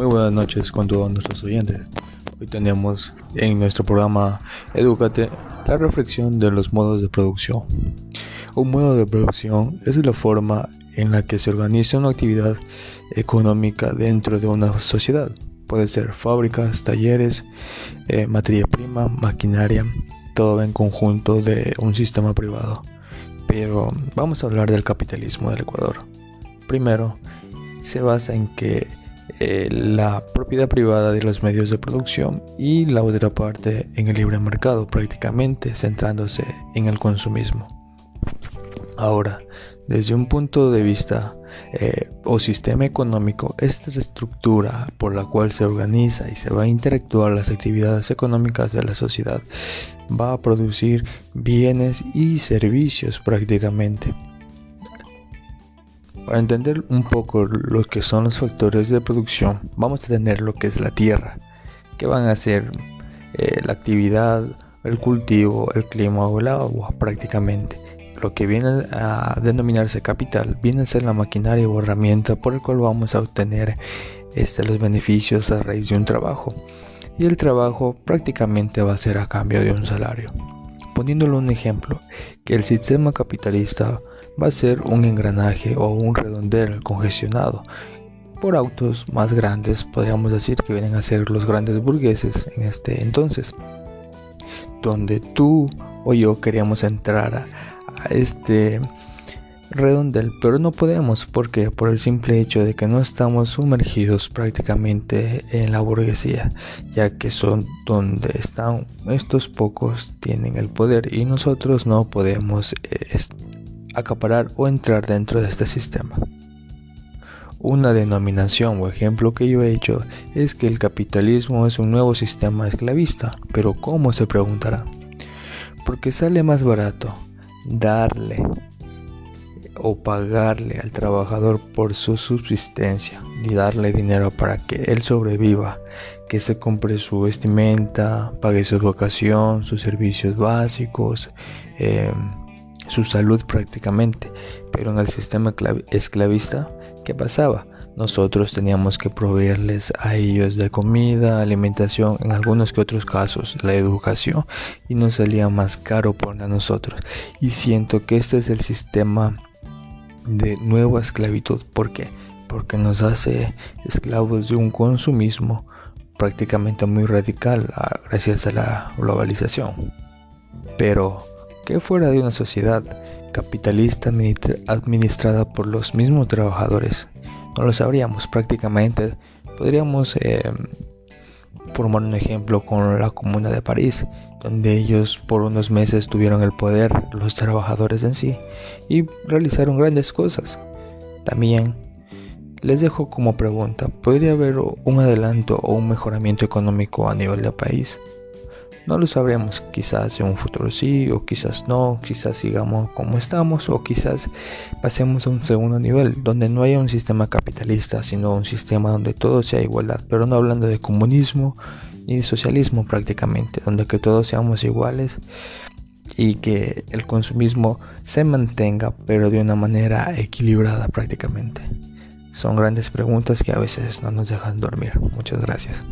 Muy buenas noches con todos nuestros oyentes. Hoy tenemos en nuestro programa Educate la reflexión de los modos de producción. Un modo de producción es la forma en la que se organiza una actividad económica dentro de una sociedad. Puede ser fábricas, talleres, eh, materia prima, maquinaria, todo en conjunto de un sistema privado. Pero vamos a hablar del capitalismo del Ecuador. Primero, se basa en que eh, la propiedad privada de los medios de producción y la otra parte en el libre mercado, prácticamente centrándose en el consumismo. Ahora, desde un punto de vista eh, o sistema económico, esta estructura por la cual se organiza y se va a interactuar las actividades económicas de la sociedad va a producir bienes y servicios prácticamente. Para entender un poco lo que son los factores de producción, vamos a tener lo que es la tierra, que van a ser eh, la actividad, el cultivo, el clima o el agua prácticamente. Lo que viene a denominarse capital viene a ser la maquinaria o herramienta por el cual vamos a obtener este, los beneficios a raíz de un trabajo. Y el trabajo prácticamente va a ser a cambio de un salario. Poniéndolo un ejemplo, que el sistema capitalista va a ser un engranaje o un redondel congestionado por autos más grandes, podríamos decir que vienen a ser los grandes burgueses en este entonces, donde tú o yo queríamos entrar a, este redondel, pero no podemos porque por el simple hecho de que no estamos sumergidos prácticamente en la burguesía, ya que son donde están estos pocos tienen el poder y nosotros no podemos eh, acaparar o entrar dentro de este sistema. Una denominación o ejemplo que yo he hecho es que el capitalismo es un nuevo sistema esclavista, pero ¿cómo se preguntará? Porque sale más barato darle o pagarle al trabajador por su subsistencia y darle dinero para que él sobreviva, que se compre su vestimenta, pague su educación, sus servicios básicos, eh, su salud prácticamente. Pero en el sistema esclavista, ¿qué pasaba? Nosotros teníamos que proveerles a ellos de comida, alimentación, en algunos que otros casos la educación y nos salía más caro por nosotros. Y siento que este es el sistema de nueva esclavitud. ¿Por qué? Porque nos hace esclavos de un consumismo prácticamente muy radical ah, gracias a la globalización. Pero que fuera de una sociedad capitalista administrada por los mismos trabajadores. No lo sabríamos prácticamente. Podríamos eh, formar un ejemplo con la Comuna de París, donde ellos por unos meses tuvieron el poder, los trabajadores en sí, y realizaron grandes cosas. También les dejo como pregunta, ¿podría haber un adelanto o un mejoramiento económico a nivel del país? No lo sabremos, quizás en un futuro sí o quizás no, quizás sigamos como estamos o quizás pasemos a un segundo nivel donde no haya un sistema capitalista, sino un sistema donde todo sea igualdad, pero no hablando de comunismo ni de socialismo prácticamente, donde que todos seamos iguales y que el consumismo se mantenga pero de una manera equilibrada prácticamente. Son grandes preguntas que a veces no nos dejan dormir. Muchas gracias.